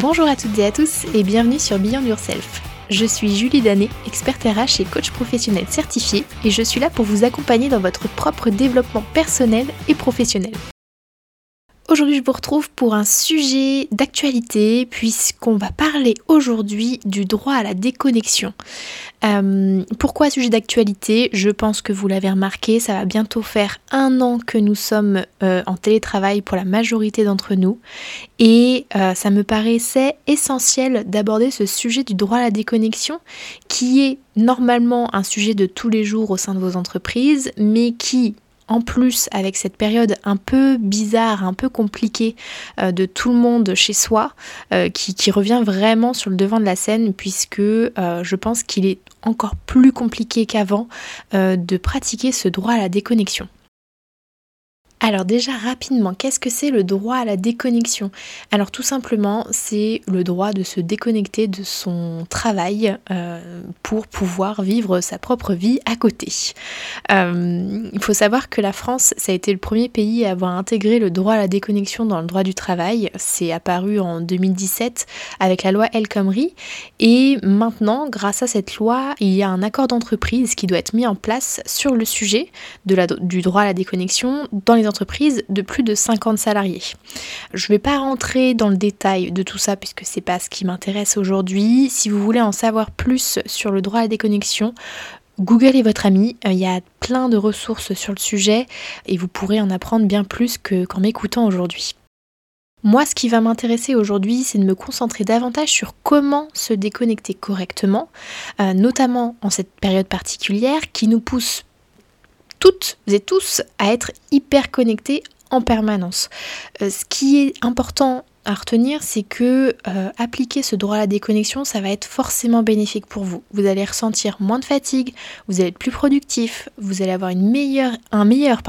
Bonjour à toutes et à tous et bienvenue sur Beyond Yourself. Je suis Julie Danet, experte RH et coach professionnel certifié et je suis là pour vous accompagner dans votre propre développement personnel et professionnel. Aujourd'hui, je vous retrouve pour un sujet d'actualité puisqu'on va parler aujourd'hui du droit à la déconnexion. Euh, pourquoi sujet d'actualité? Je pense que vous l'avez remarqué, ça va bientôt faire un an que nous sommes euh, en télétravail pour la majorité d'entre nous et euh, ça me paraissait essentiel d'aborder ce sujet du droit à la déconnexion qui est normalement un sujet de tous les jours au sein de vos entreprises mais qui en plus avec cette période un peu bizarre, un peu compliquée euh, de tout le monde chez soi, euh, qui, revient vraiment sur le devant de la scène, puisque euh, je pense qu'il est encore plus compliqué qu'avant de pratiquer ce droit à la déconnexion. Alors déjà rapidement, qu'est-ce que c'est le droit à la déconnexion? Alors tout simplement, c'est le droit de se déconnecter de son travail euh, pour pouvoir vivre sa propre vie à côté. Euh, il faut savoir que la France, ça a été le premier pays à avoir intégré le droit à la déconnexion dans le droit du travail. C'est apparu en 2017 avec la loi El Khomri. Et maintenant, grâce à cette loi, il y a un accord d'entreprise qui doit être mis en place sur le sujet du droit à la déconnexion dans les entreprise de plus de 50 salariés. Je ne vais pas rentrer dans le détail de tout ça puisque c'est pas ce qui m'intéresse aujourd'hui. Si vous voulez en savoir plus sur le droit à la déconnexion, Google est votre ami, euh, il y a plein de ressources sur le sujet et vous pourrez en apprendre bien plus qu'en m'écoutant aujourd'hui. Moi, ce qui va m'intéresser aujourd'hui, c'est de me concentrer davantage sur comment se déconnecter correctement, euh, notamment en cette période particulière qui nous pousse toutes et tous à être hyper connectés en permanence. Euh, ce qui est important à retenir, c'est que euh, appliquer ce droit à la déconnexion, ça va être forcément bénéfique pour vous. Vous allez ressentir moins de fatigue, vous allez être plus productif, vous allez avoir un meilleur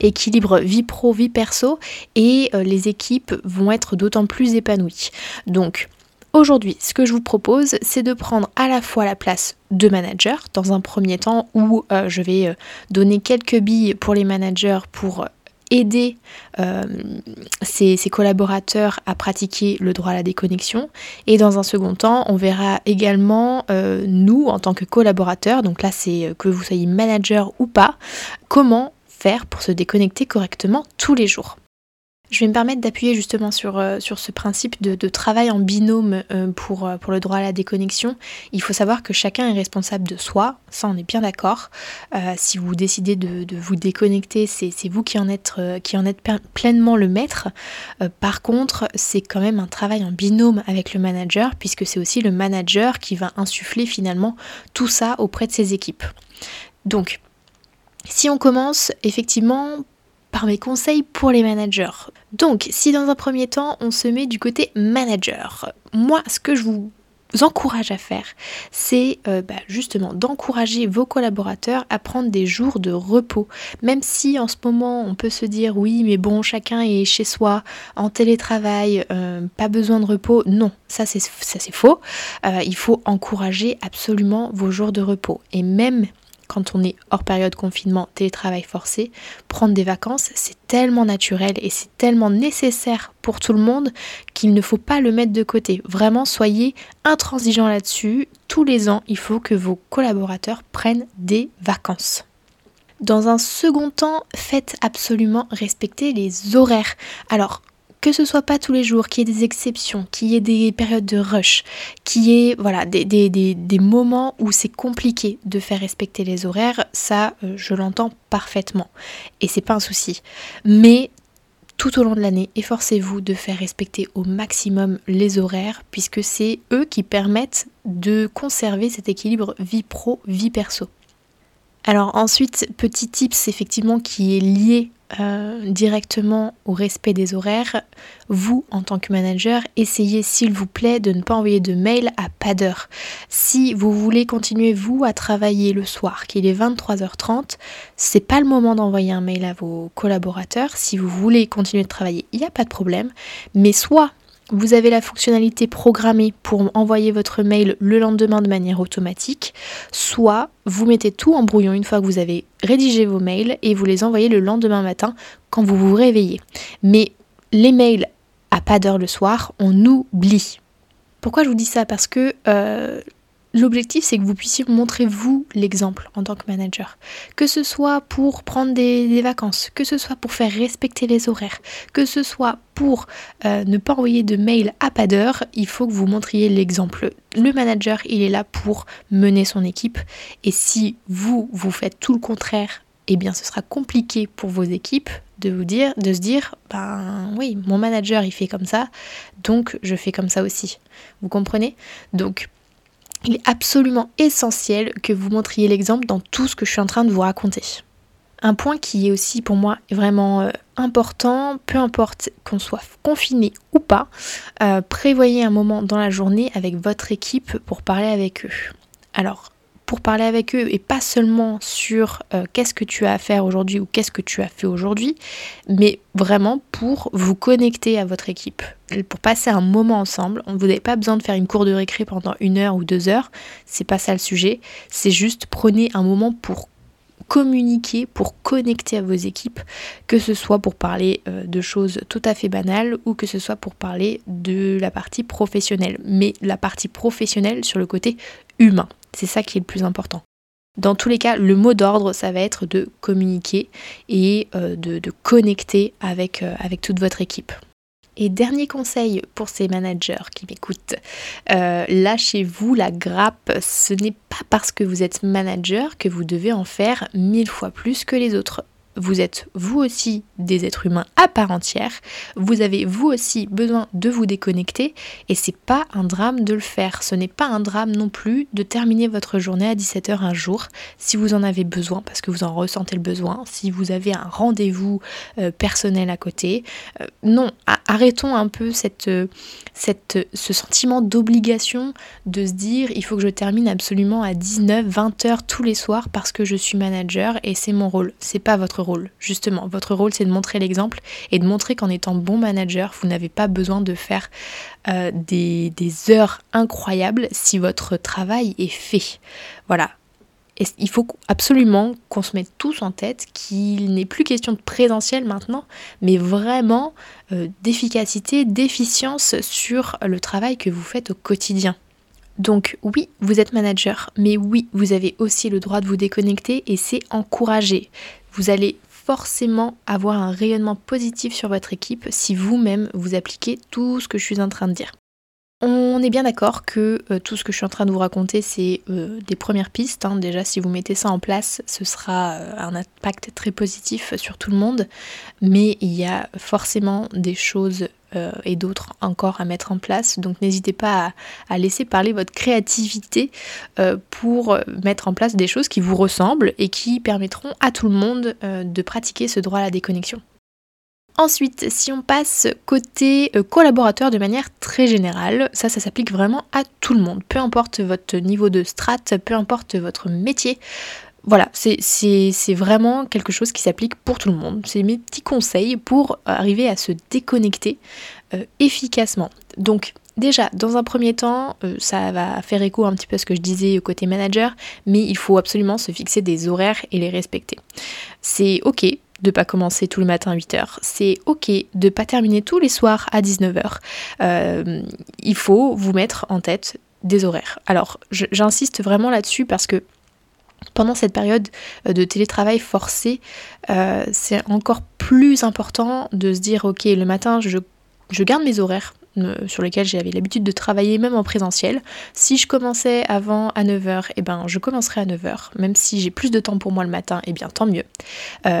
équilibre vie pro, vie perso, et euh, les équipes vont être d'autant plus épanouies. Donc, Aujourd'hui, ce que je vous propose, c'est de prendre à la fois la place de manager dans un premier temps où euh, je vais euh, donner quelques billes pour les managers pour aider euh, ses, collaborateurs à pratiquer le droit à la déconnexion. Et dans un second temps, on verra également nous, en tant que collaborateurs, donc là c'est que vous soyez manager ou pas, comment faire pour se déconnecter correctement tous les jours. Je vais me permettre d'appuyer justement sur, euh, ce principe de, travail en binôme euh, pour, euh, pour le droit à la déconnexion. Il faut savoir que chacun est responsable de soi, ça on est bien d'accord. si vous décidez de, vous déconnecter, c'est vous qui en êtes, qui en êtes pleinement le maître. par contre, c'est quand même un travail en binôme avec le manager, puisque c'est aussi le manager qui va insuffler finalement tout ça auprès de ses équipes. Donc, si on commence effectivement par mes conseils pour les managers. Donc, si dans un premier temps, on se met du côté manager, moi, ce que je vous encourage à faire, c'est euh, bah, justement d'encourager vos collaborateurs à prendre des jours de repos. Même si en ce moment on peut se dire oui mais bon chacun est chez soi en télétravail, euh, pas besoin de repos. Non, ça c'est faux. Euh, il faut encourager absolument vos jours de repos. Et même quand on est hors période confinement, télétravail forcé, prendre des vacances, c'est tellement naturel et c'est tellement nécessaire pour tout le monde qu'il ne faut pas le mettre de côté. Vraiment, soyez intransigeants là-dessus. Tous les ans, il faut que vos collaborateurs prennent des vacances. Dans un second temps, faites absolument respecter les horaires. Alors, que ce soit pas tous les jours, qu'il y ait des exceptions, qu'il y ait des périodes de rush, qu'il y ait voilà, des, moments où c'est compliqué de faire respecter les horaires, ça euh, je l'entends parfaitement et c'est pas un souci. Mais tout au long de l'année, efforcez-vous de faire respecter au maximum les horaires puisque c'est eux qui permettent de conserver cet équilibre vie pro, vie perso. Alors ensuite, petit tips effectivement qui est lié euh, directement au respect des horaires, vous, en tant que manager, essayez s'il vous plaît de ne pas envoyer de mail à pas d'heure. Si vous voulez continuer vous à travailler le soir, qu'il est 23h30, c'est pas le moment d'envoyer un mail à vos collaborateurs. Si vous voulez continuer de travailler, il n'y a pas de problème. Mais soit vous avez la fonctionnalité programmée pour envoyer votre mail le lendemain de manière automatique, soit vous mettez tout en brouillon une fois que vous avez rédigé vos mails et vous les envoyez le lendemain matin quand vous vous réveillez. Mais les mails à pas d'heure le soir, on oublie. Pourquoi je vous dis ça? Parce que euh, L'objectif, c'est que vous puissiez montrer vous l'exemple en tant que manager. Que ce soit pour prendre des, vacances, que ce soit pour faire respecter les horaires, que ce soit pour euh, ne pas envoyer de mail à pas d'heure, il faut que vous montriez l'exemple. Le manager, il est là pour mener son équipe. Et si vous, vous faites tout le contraire, eh bien ce sera compliqué pour vos équipes de vous dire, de se dire, ben oui, mon manager il fait comme ça, donc je fais comme ça aussi. Vous comprenez? Donc il est absolument essentiel que vous montriez l'exemple dans tout ce que je suis en train de vous raconter. Un point qui est aussi pour moi vraiment euh, important, peu importe qu'on soit confiné ou pas, euh, prévoyez un moment dans la journée avec votre équipe pour parler avec eux. Alors, parler avec eux et pas seulement sur euh, qu'est-ce que tu as à faire aujourd'hui ou qu'est-ce que tu as fait aujourd'hui, mais vraiment pour vous connecter à votre équipe, pour passer un moment ensemble. Vous n'avez pas besoin de faire une cour de récré pendant une heure ou deux heures, c'est pas ça le sujet. C'est juste prenez un moment pour communiquer, pour connecter à vos équipes, que ce soit pour parler euh, de choses tout à fait banales ou que ce soit pour parler de la partie professionnelle. Mais la partie professionnelle sur le côté humain. C'est ça qui est le plus important. Dans tous les cas, le mot d'ordre, ça va être de communiquer et euh, de, connecter euh, avec toute votre équipe. Et dernier conseil pour ces managers qui m'écoutent, euh, lâchez-vous la grappe. Ce n'est pas parce que vous êtes manager que vous devez en faire mille fois plus que les autres vous êtes vous aussi des êtres humains à part entière, vous avez vous aussi besoin de vous déconnecter et c'est pas un drame de le faire. Ce n'est pas un drame non plus de terminer votre journée à 17h un jour si vous en avez besoin parce que vous en ressentez le besoin, si vous avez un rendez-vous euh, personnel à côté. Euh, non, arrêtons un peu cette, euh, ce sentiment d'obligation de se dire il faut que je termine absolument à 19, 20 h tous les soirs parce que je suis manager et c'est mon rôle. C'est pas votre rôle, justement. Votre rôle, c'est de montrer l'exemple et de montrer qu'en étant bon manager, vous n'avez pas besoin de faire euh, des, heures incroyables si votre travail est fait. Voilà, il faut absolument qu'on se mette tous en tête qu'il n'est plus question de présentiel maintenant, mais vraiment euh, d'efficacité, d'efficience sur le travail que vous faites au quotidien. Donc oui, vous êtes manager, mais oui, vous avez aussi le droit de vous déconnecter et c'est encouragé. Vous allez forcément avoir un rayonnement positif sur votre équipe si vous-même vous appliquez tout ce que je suis en train de dire. On est bien d'accord que euh, tout ce que je suis en train de vous raconter, c'est euh, des premières pistes. Hein. Déjà, si vous mettez ça en place, ce sera euh, un impact très positif sur tout le monde. Mais il y a forcément des choses et d'autres encore à mettre en place. Donc n'hésitez pas à, laisser parler votre créativité pour mettre en place des choses qui vous ressemblent et qui permettront à tout le monde de pratiquer ce droit à la déconnexion. Ensuite, si on passe côté euh, collaborateur de manière très générale, ça, ça s'applique vraiment à tout le monde, peu importe votre niveau de strat, peu importe votre métier. Voilà, c'est vraiment quelque chose qui s'applique pour tout le monde. C'est mes petits conseils pour arriver à se déconnecter euh, efficacement. Donc, Déjà, dans un premier temps, euh, ça va faire écho un petit peu à ce que je disais côté manager, mais il faut absolument se fixer des horaires et les respecter. C'est ok de pas commencer tout le matin à 8h. C'est ok de pas terminer tous les soirs à 19h. Euh, il faut vous mettre en tête des horaires. Alors j'insiste vraiment là-dessus parce que pendant cette période euh, de télétravail forcé, euh, c'est encore plus important de se dire ok le matin je, garde mes horaires euh, sur lesquels j'avais l'habitude de travailler même en présentiel. Si je commençais avant à 9h, et eh ben je commencerai à 9h. Même si j'ai plus de temps pour moi le matin, et eh bien tant mieux.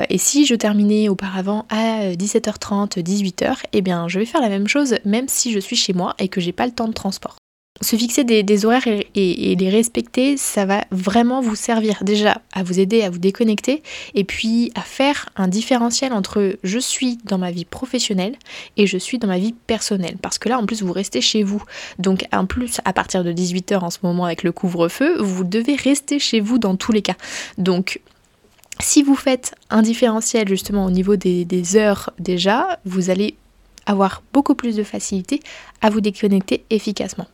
Et si je terminais auparavant à 17h30, 18h, et bien je vais faire la même chose même si je suis chez moi et que j'ai pas le temps de transport se fixer des, horaires et, les respecter, ça va vraiment vous servir déjà à vous aider à vous déconnecter et puis à faire un différentiel entre je suis dans ma vie professionnelle et je suis dans ma vie personnelle. Parce que là, en plus, vous restez chez vous. Donc, en plus, à partir de 18h en ce moment avec le couvre-feu, vous devez rester chez vous dans tous les cas. Donc, si vous faites un différentiel justement au niveau des, heures déjà, vous allez avoir beaucoup plus de facilité à vous déconnecter efficacement.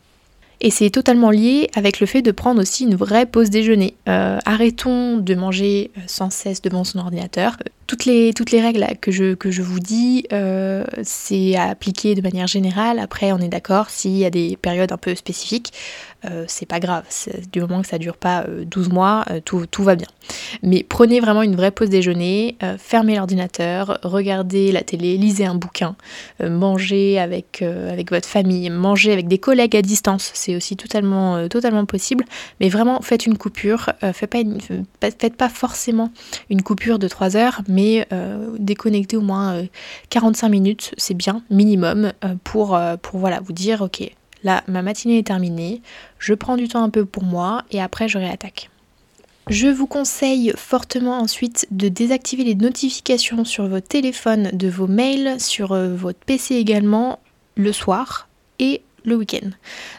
Et c'est totalement lié avec le fait de prendre aussi une vraie pause déjeuner. Euh, arrêtons de manger euh, sans cesse devant son ordinateur. Toutes les, toutes les règles que je, vous dis, euh, c'est à appliquer de manière générale. Après, on est d'accord, s'il y a des périodes un peu spécifiques, c'est pas grave. Du moment que ça dure pas 12 mois, tout, tout, va bien. Mais prenez vraiment une vraie pause déjeuner, fermez l'ordinateur, regardez la télé, lisez un bouquin, mangez avec, avec votre famille, mangez avec des collègues à distance c'est aussi totalement, euh, totalement possible. Mais vraiment, faites une coupure. Euh, faites, pas faites pas forcément une coupure de 3 heures, mais euh, déconnectez au moins 45 minutes, c'est bien, minimum, pour, pour voilà, vous dire, ok, là, ma matinée est terminée, je prends du temps un peu pour moi et après je réattaque. Je vous conseille fortement ensuite de désactiver les notifications sur vos téléphones, de vos mails, sur votre PC également, le soir et le week-end.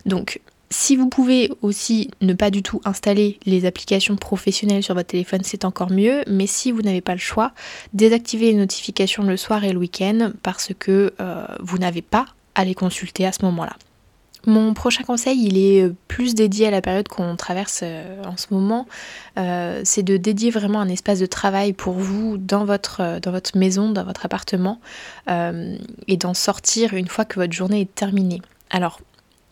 Donc si vous pouvez aussi ne pas du tout installer les applications professionnelles sur votre téléphone, c'est encore mieux. Mais si vous n'avez pas le choix, désactivez les notifications le soir et le week-end parce que euh, vous n'avez pas à les consulter à ce moment-là. Mon prochain conseil, il est plus dédié à la période qu'on traverse euh, en ce moment. Euh, c'est de dédier vraiment un espace de travail pour vous dans votre, maison, dans votre appartement, et d'en sortir une fois que votre journée est terminée. Alors,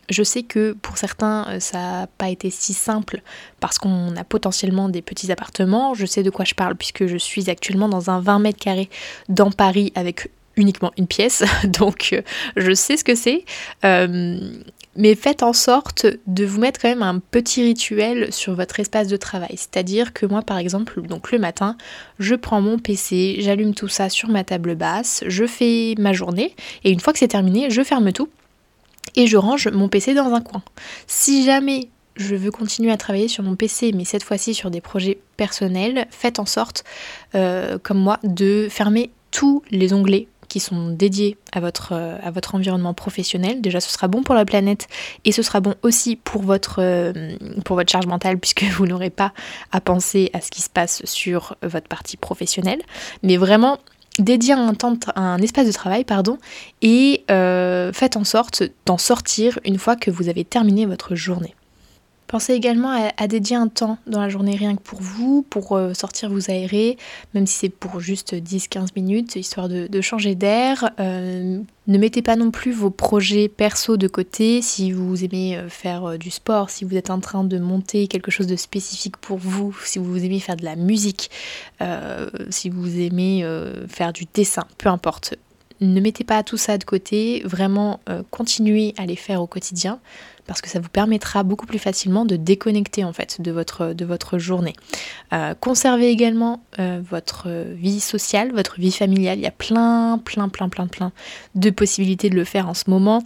je sais que pour certains, euh, ça n'a pas été si simple parce qu'on a potentiellement des petits appartements. Je sais de quoi je parle puisque je suis actuellement dans un 20 mètres carrés dans Paris avec uniquement une pièce. Donc, euh, je sais ce que c'est. Euh, mais faites en sorte de vous mettre quand même un petit rituel sur votre espace de travail. C'est-à-dire que moi, par exemple, donc le matin, je prends mon PC, j'allume tout ça sur ma table basse, je fais ma journée et une fois que c'est terminé, je ferme tout et je range mon PC dans un coin. Si jamais je veux continuer à travailler sur mon PC, mais cette fois-ci sur des projets personnels, faites en sorte, euh, comme moi, de fermer tous les onglets qui sont dédiés à votre, euh, à votre environnement professionnel. Déjà, ce sera bon pour la planète et ce sera bon aussi pour votre, euh, charge mentale puisque vous n'aurez pas à penser à ce qui se passe sur votre partie professionnelle. Mais vraiment, dédiez un, temps, un espace de travail pardon, et euh, faites en sorte d'en sortir une fois que vous avez terminé votre journée. Pensez également à, dédier un temps dans la journée rien que pour vous, pour euh, sortir vous aérer, même si c'est pour juste 10-15 minutes, histoire de, changer d'air. Euh, ne mettez pas non plus vos projets perso de côté si vous aimez euh, faire du sport, si vous êtes en train de monter quelque chose de spécifique pour vous, si vous aimez faire de la musique, si vous aimez faire du dessin, peu importe. Ne mettez pas tout ça de côté, vraiment continuez à les faire au quotidien parce que ça vous permettra beaucoup plus facilement de déconnecter en fait de votre, de votre journée. Euh, conservez également euh, votre vie sociale, votre vie familiale. Il y a plein, plein, plein, plein, plein de possibilités de le faire en ce moment.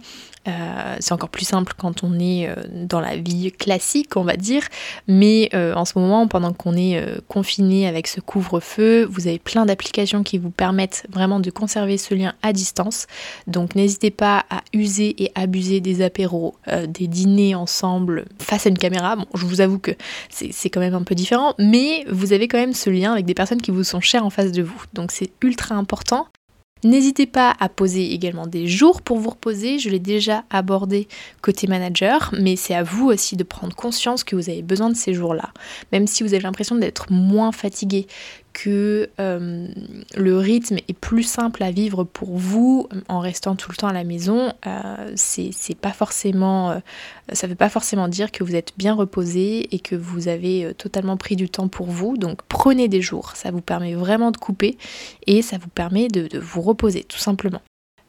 Euh, c'est encore plus simple quand on est euh, dans la vie classique, on va dire. Mais euh, en ce moment, pendant qu'on est confiné avec ce couvre-feu, vous avez plein d'applications qui vous permettent vraiment de conserver ce lien à distance. Donc n'hésitez pas à user et abuser des apéros, des dîners ensemble face à une caméra. Bon, je vous avoue que c'est quand même un peu différent, mais vous avez quand même ce lien avec des personnes qui vous sont chères en face de vous. Donc c'est ultra important. N'hésitez pas à poser également des jours pour vous reposer, je l'ai déjà abordé côté manager, mais c'est à vous aussi de prendre conscience que vous avez besoin de ces jours-là. Même si vous avez l'impression d'être moins fatigué, que euh, le rythme est plus simple à vivre pour vous en restant tout le temps à la maison, euh, c'est pas forcément, euh, ça veut pas forcément dire que vous êtes bien reposé et que vous avez totalement pris du temps pour vous. Donc prenez des jours, ça vous permet vraiment de couper et ça vous permet de vous tout simplement.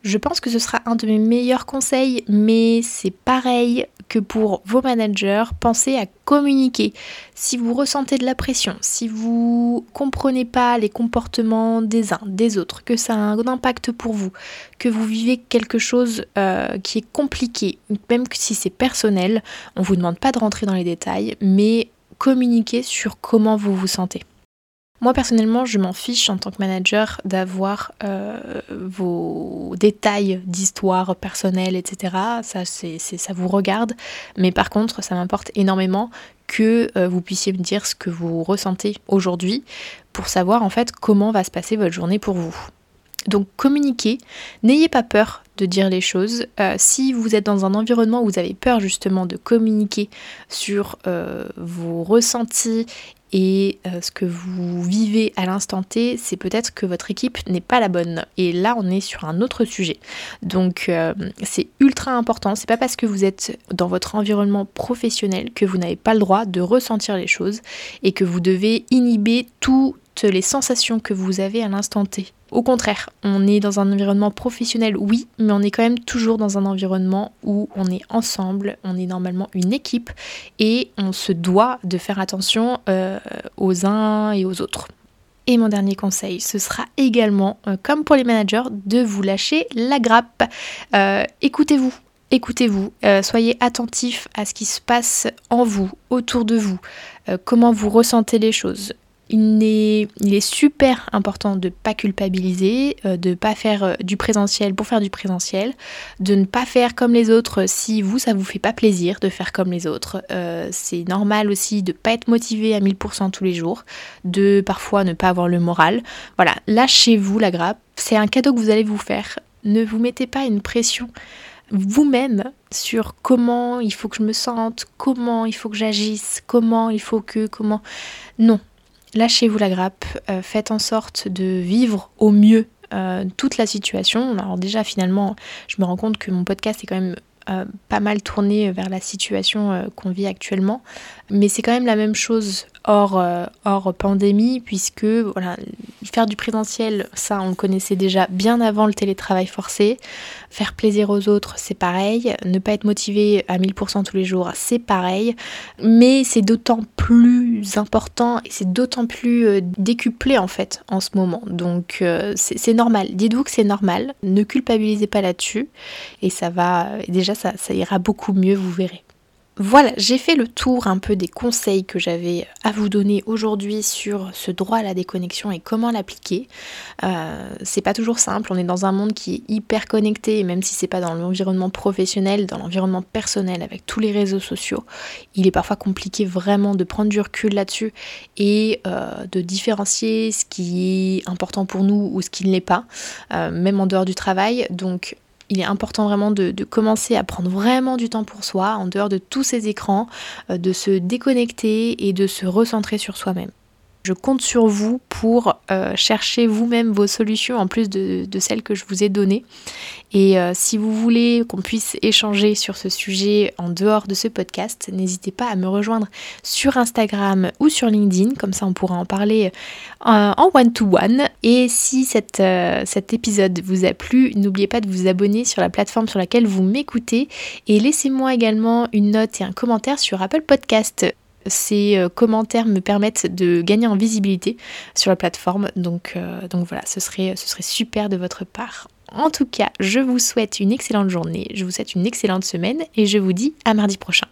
Je pense que ce sera un de mes meilleurs conseils, mais c'est pareil que pour vos managers, pensez à communiquer. Si vous ressentez de la pression, si vous comprenez pas les comportements des uns, des autres, que ça a un impact pour vous, que vous vivez quelque chose euh, qui est compliqué, même si c'est personnel, on vous demande pas de rentrer dans les détails, mais communiquez sur comment vous vous sentez. Moi personnellement, je m'en fiche en tant que manager d'avoir euh, vos détails d'histoire personnelle, etc. Ça, c'est, ça vous regarde. Mais par contre, ça m'importe énormément que euh, vous puissiez me dire ce que vous ressentez aujourd'hui pour savoir en fait comment va se passer votre journée pour vous. Donc communiquez, n'ayez pas peur de dire les choses. Euh, si vous êtes dans un environnement où vous avez peur justement de communiquer sur vos ressentis et euh, ce que vous vivez à l'instant T, c'est peut-être que votre équipe n'est pas la bonne. Et là, on est sur un autre sujet. Donc, c'est ultra important. C'est pas parce que vous êtes dans votre environnement professionnel que vous n'avez pas le droit de ressentir les choses et que vous devez inhiber toutes les sensations que vous avez à l'instant T. Au contraire, on est dans un environnement professionnel, oui, mais on est quand même toujours dans un environnement où on est ensemble, on est normalement une équipe et on se doit de faire attention euh, aux uns et aux autres. Et mon dernier conseil, ce sera également, euh, comme pour les managers, de vous lâcher la grappe. Euh, écoutez-vous, écoutez-vous, soyez attentif à ce qui se passe en vous, autour de vous, comment vous ressentez les choses il est, super important de ne pas culpabiliser, euh, de ne pas faire euh, du présentiel pour faire du présentiel, de ne pas faire comme les autres si vous, ça vous fait pas plaisir de faire comme les autres. Euh, c'est normal aussi de ne pas être motivé à 1000% tous les jours, de parfois ne pas avoir le moral. Voilà, lâchez-vous la grappe, c'est un cadeau que vous allez vous faire. Ne vous mettez pas une pression vous-même sur comment il faut que je me sente, comment il faut que j'agisse, comment il faut que, comment... Non, lâchez-vous la grappe, euh, faites en sorte de vivre au mieux euh, toute la situation. Alors déjà finalement, je me rends compte que mon podcast est quand même euh, pas mal tourné vers la situation qu'on vit actuellement, mais c'est quand même la même chose hors, hors pandémie, puisque voilà, faire du présentiel, ça on le connaissait déjà bien avant le télétravail forcé. Faire plaisir aux autres, c'est pareil. Ne pas être motivé à 1000% tous les jours, c'est pareil. Mais c'est d'autant plus important et c'est d'autant plus euh, décuplé en fait en ce moment. Donc euh, c'est normal. Dites-vous que c'est normal. Ne culpabilisez pas là-dessus. Et ça va, déjà ça, ça ira beaucoup mieux, vous verrez. Voilà, j'ai fait le tour un peu des conseils que j'avais à vous donner aujourd'hui sur ce droit à la déconnexion et comment l'appliquer. Euh, c'est pas toujours simple, on est dans un monde qui est hyper connecté, et même si c'est pas dans l'environnement professionnel, dans l'environnement personnel avec tous les réseaux sociaux, il est parfois compliqué vraiment de prendre du recul là-dessus et euh, de différencier ce qui est important pour nous ou ce qui ne l'est pas, euh, même en dehors du travail. Donc il est important vraiment de, commencer à prendre vraiment du temps pour soi, en dehors de tous ces écrans, euh, de se déconnecter et de se recentrer sur soi-même. Je compte sur vous pour euh, chercher vous-même vos solutions en plus de, celles que je vous ai données. Et euh, si vous voulez qu'on puisse échanger sur ce sujet en dehors de ce podcast, n'hésitez pas à me rejoindre sur Instagram ou sur LinkedIn, comme ça on pourra en parler euh, en one-to-one. Et si cet épisode vous a plu, n'oubliez pas de vous abonner sur la plateforme sur laquelle vous m'écoutez et laissez-moi également une note et un commentaire sur Apple Podcast. Ces euh, commentaires me permettent de gagner en visibilité sur la plateforme. Donc, euh, voilà, ce serait super de votre part. En tout cas, je vous souhaite une excellente journée, je vous souhaite une excellente semaine et je vous dis à mardi prochain.